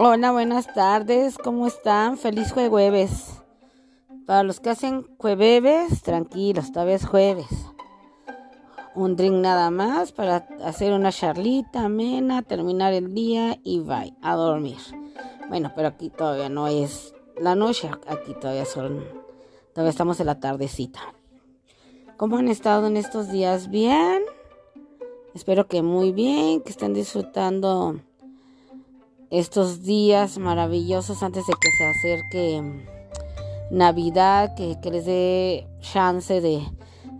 Hola, buenas tardes, ¿cómo están? Feliz jueves. Para los que hacen jueves, tranquilos, esta vez jueves. Un drink nada más para hacer una charlita amena, terminar el día y bye, a dormir. Bueno, pero aquí todavía no es la noche, aquí todavía son, todavía estamos en la tardecita. ¿Cómo han estado en estos días? ¿Bien? Espero que muy bien, que estén disfrutando estos días maravillosos antes de que se acerque Navidad, que, les dé chance de,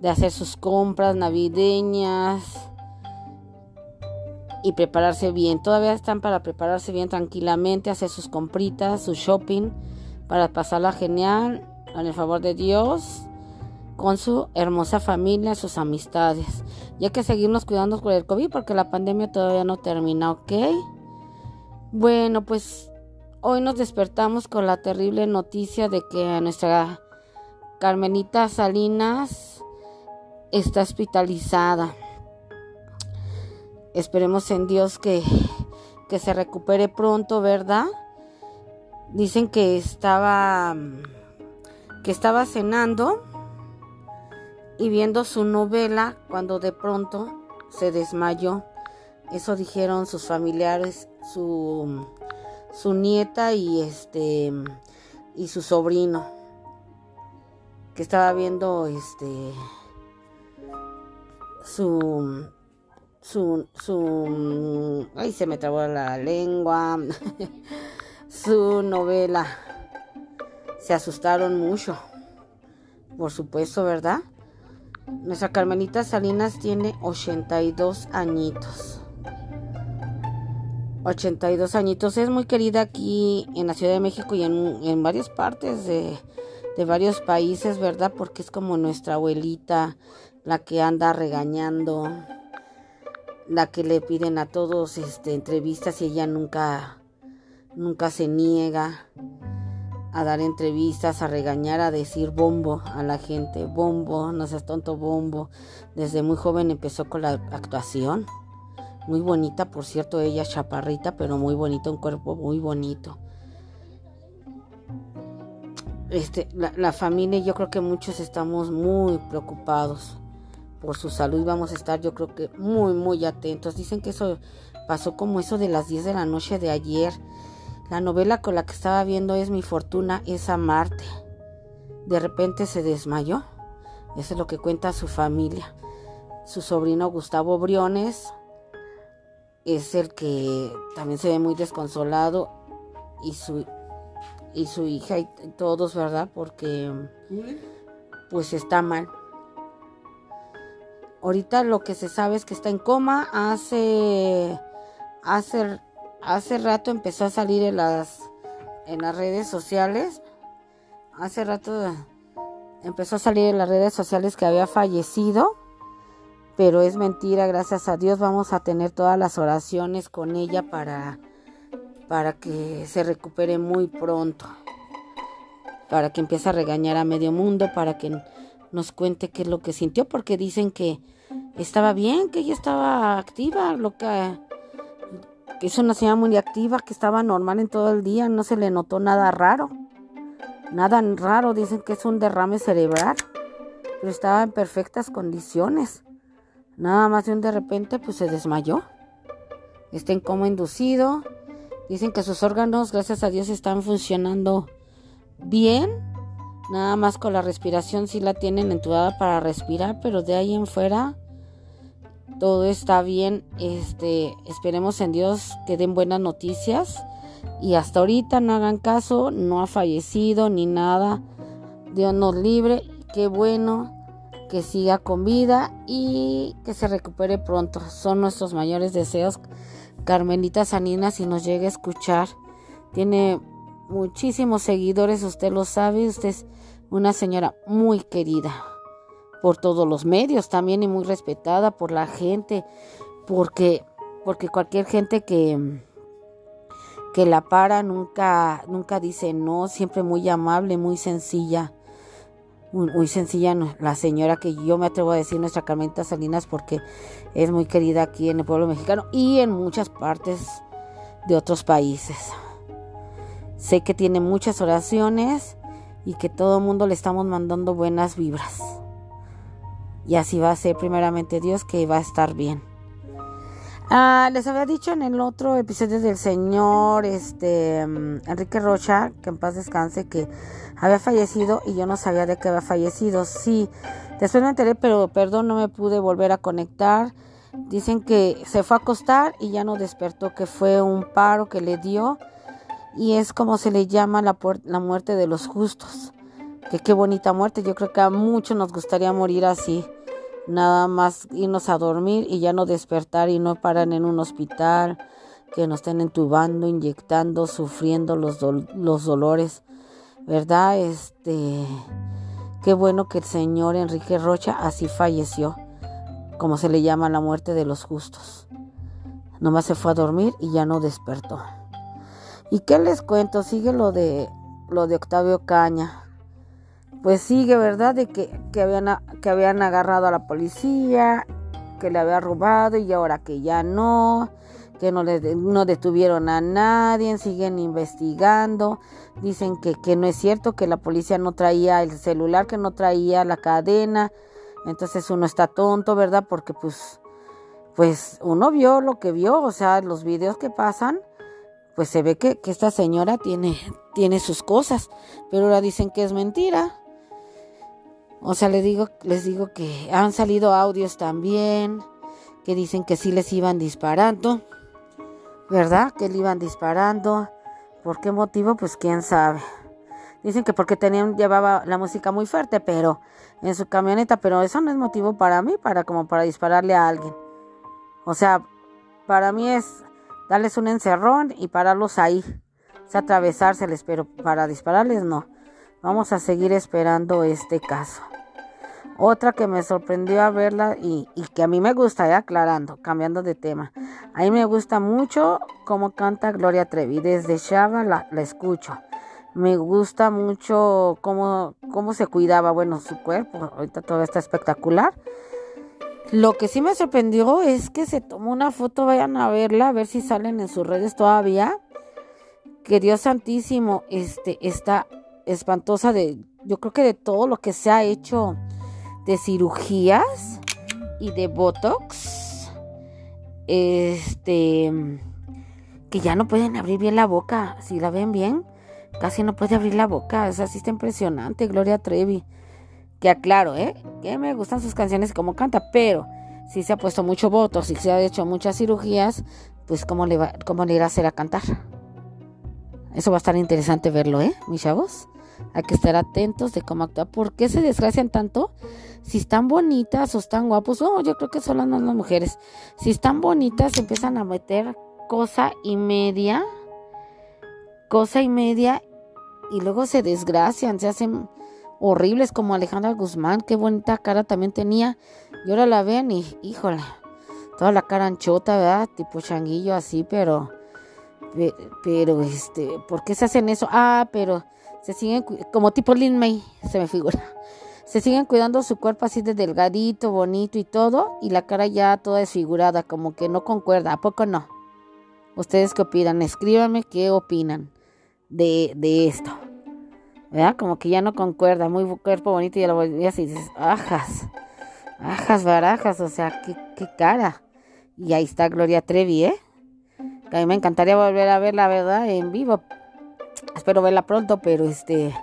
de hacer sus compras navideñas y prepararse bien. Todavía están para prepararse bien tranquilamente, hacer sus compritas, su shopping, para pasarla genial, con el favor de Dios, con su hermosa familia, sus amistades. Y hay que seguirnos cuidando con el COVID porque la pandemia todavía no termina, ¿ok? Bueno, pues hoy nos despertamos con la terrible noticia de que nuestra Carmenita Salinas está hospitalizada. Esperemos en Dios que, que se recupere pronto, ¿verdad? Dicen que estaba que estaba cenando y viendo su novela cuando de pronto se desmayó. Eso dijeron sus familiares su, su nieta y este y su sobrino que estaba viendo este su su su ay se me trabó la lengua su novela. Se asustaron mucho por supuesto verdad nuestra Carmenita Salinas tiene 82 añitos 82 añitos. Es muy querida aquí en la Ciudad de México y en, varias partes de, varios países, ¿verdad? Porque es como nuestra abuelita, la que anda regañando, la que le piden a todos este, entrevistas y ella nunca, nunca se niega a dar entrevistas, a regañar, a decir bombo a la gente, bombo, no seas tonto, bombo. Desde muy joven empezó con la actuación. Muy bonita, por cierto, ella chaparrita, pero muy bonito, un cuerpo muy bonito. Este, la, familia, yo creo que muchos estamos muy preocupados por su salud. Vamos a estar, yo creo que muy, muy atentos. Dicen que eso pasó como eso de las 10 de la noche de ayer. La novela con la que estaba viendo es Mi fortuna es amarte. De repente se desmayó. Eso es lo que cuenta su familia. Su sobrino Gustavo Briones es el que también se ve muy desconsolado y su y su hija y todos, ¿verdad? Porque pues está mal. Ahorita lo que se sabe es que está en coma. Hace hace hace rato empezó a salir en las en las redes sociales. Hace rato empezó a salir en las redes sociales que había fallecido pero es mentira, gracias a Dios vamos a tener todas las oraciones con ella para, para que se recupere muy pronto, para que empiece a regañar a medio mundo, para que nos cuente qué es lo que sintió, porque dicen que estaba bien, que ella estaba activa, lo que, que es una señora muy activa, que estaba normal en todo el día, no se le notó nada raro, nada raro, dicen que es un derrame cerebral, pero estaba en perfectas condiciones. Nada más de un de repente pues se desmayó. Está en coma inducido. Dicen que sus órganos, gracias a Dios, están funcionando bien. Nada más con la respiración sí la tienen entubada para respirar, pero de ahí en fuera todo está bien. Este, esperemos en Dios que den buenas noticias. Y hasta ahorita no hagan caso, no ha fallecido ni nada. Dios nos libre. Qué bueno que siga con vida y que se recupere pronto. Son nuestros mayores deseos. Carmelita Sanina, si nos llega a escuchar, tiene muchísimos seguidores, usted lo sabe, usted es una señora muy querida por todos los medios también y muy respetada por la gente, porque porque cualquier gente que que la para nunca nunca dice no, siempre muy amable, muy sencilla muy, sencilla la señora que yo me atrevo a decir nuestra Carmenita Salinas porque es muy querida aquí en el pueblo mexicano y en muchas partes de otros países. Sé que tiene muchas oraciones y que todo el mundo le estamos mandando buenas vibras. Y así va a ser primeramente Dios que va a estar bien. Ah, les había dicho en el otro episodio del señor este mm, Enrique Rocha, que en paz descanse, que había fallecido y yo no sabía de que había fallecido. Sí, después me enteré, pero perdón, no me pude volver a conectar. Dicen que se fue a acostar y ya no despertó, que fue un paro que le dio y es como se le llama la, la muerte de los justos. Que qué bonita muerte, yo creo que a muchos nos gustaría morir así nada más irnos a dormir y ya no despertar y no parar en un hospital, que nos estén entubando, inyectando, sufriendo los, los dolores, ¿verdad? Este, qué bueno que el señor Enrique Rocha así falleció, como se le llama la muerte de los justos. Nomás se fue a dormir y ya no despertó. ¿Y qué les cuento? Sigue lo de lo de Octavio Caña pues sigue, ¿verdad? De que, habían, que habían agarrado a la policía, que le había robado y ahora que ya no, que no, le, no detuvieron a nadie, siguen investigando, dicen que, que no es cierto, que la policía no traía el celular, que no traía la cadena, entonces uno está tonto, ¿verdad? Porque pues, pues uno vio lo que vio, o sea, los videos que pasan, pues se ve que, que esta señora tiene, tiene sus cosas, pero ahora dicen que es mentira. O sea, les digo, les digo que han salido audios también que dicen que sí les iban disparando, ¿verdad? Que le iban disparando. ¿Por qué motivo? Pues quién sabe. Dicen que porque tenían, llevaba la música muy fuerte, pero en su camioneta, pero eso no es motivo para mí, para como para dispararle a alguien. O sea, para mí es darles un encerrón y pararlos ahí. Sea, atravesárseles, pero para dispararles no. Vamos a seguir esperando este caso. Otra que me sorprendió a verla y, que a mí me gusta, ya aclarando, cambiando de tema. A mí me gusta mucho cómo canta Gloria Trevi. Desde Shava la, escucho. Me gusta mucho cómo, cómo se cuidaba, bueno, su cuerpo. Ahorita todo está espectacular. Lo que sí me sorprendió es que se tomó una foto, vayan a verla, a ver si salen en sus redes todavía. Que Dios Santísimo este, está espantosa de, yo creo que de todo lo que se ha hecho de cirugías y de botox. Este, que ya no pueden abrir bien la boca, si la ven bien, casi no puede abrir la boca, es así está impresionante, Gloria Trevi. Que aclaro, ¿eh? Que me gustan sus canciones como canta, pero si se ha puesto mucho botox y se ha hecho muchas cirugías, pues cómo le va, cómo le irá a hacer a cantar. Eso va a estar interesante verlo, ¿eh, mis chavos? Hay que estar atentos de cómo actúa. ¿Por qué se desgracian tanto? Si están bonitas o están guapos, oh, yo creo que son las mujeres. Si están bonitas, empiezan a meter cosa y media, cosa y media, y luego se desgracian, se hacen horribles como Alejandra Guzmán, qué bonita cara también tenía. Y ahora la ven y, híjole, toda la cara anchota, ¿verdad? Tipo changuillo así, pero, pero, este, ¿por qué se hacen eso? Ah, pero se siguen, como tipo Lin May, se me figura. Se siguen cuidando su cuerpo así de delgadito, bonito y todo, y la cara ya toda desfigurada, como que no concuerda. ¿A poco no? ¿Ustedes qué opinan? Escríbanme qué opinan de, de esto. ¿Verdad? Como que ya no concuerda. Muy cuerpo bonito y ya lo volvías y dices, ajas, ajas, barajas, o sea, qué, qué cara. Y ahí está Gloria Trevi, ¿eh? A mí me encantaría volver a verla, ¿verdad? En vivo, Espero verla pronto, pero este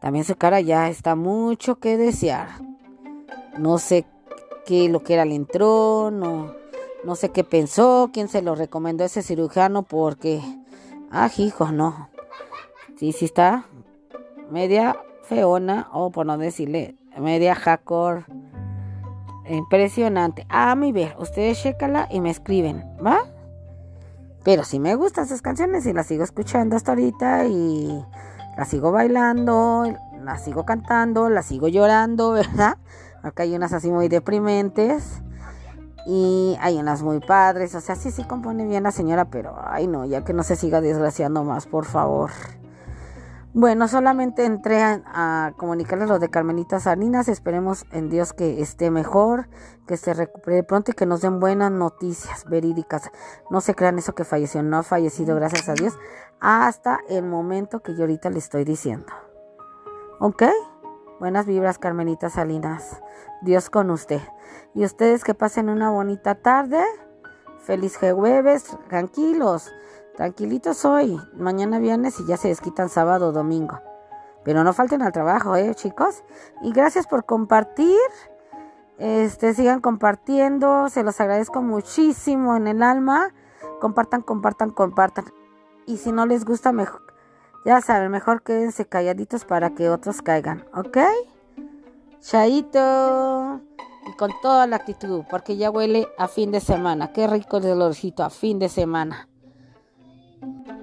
también su cara ya está mucho que desear. No sé qué lo que era le entró, no, no sé qué pensó, quién se lo recomendó a ese cirujano porque, ah, hijo, no. Sí, sí está media feona, o por no decirle, media hacker. Impresionante. A mi ver, ustedes chécala y me escriben, ¿va? Pero sí me gustan esas canciones y las sigo escuchando hasta ahorita y las sigo bailando, las sigo cantando, las sigo llorando, ¿verdad? Acá hay unas así muy deprimentes y hay unas muy padres. O sea, sí, sí compone bien la señora, pero ay no, ya que no se siga desgraciando más, por favor. Bueno, solamente entré a, comunicarles lo de Carmelita Salinas. Esperemos en Dios que esté mejor, que se recupere pronto y que nos den buenas noticias verídicas. No se crean eso que falleció, no ha fallecido, gracias a Dios, hasta el momento que yo ahorita le estoy diciendo. ¿Ok? Buenas vibras, Carmelita Salinas. Dios con usted. Y ustedes que pasen una bonita tarde. Feliz jueves, tranquilos. Tranquilitos hoy, mañana viernes y ya se desquitan sábado o domingo. Pero no falten al trabajo, ¿eh, chicos? Y gracias por compartir. Este, sigan compartiendo, se los agradezco muchísimo en el alma. Compartan, compartan, compartan. Y si no les gusta, mejor, ya saben, mejor quédense calladitos para que otros caigan, ¿ok? Chaito. Y con toda la actitud, porque ya huele a fin de semana. Qué rico el olorcito a fin de semana. Thank you.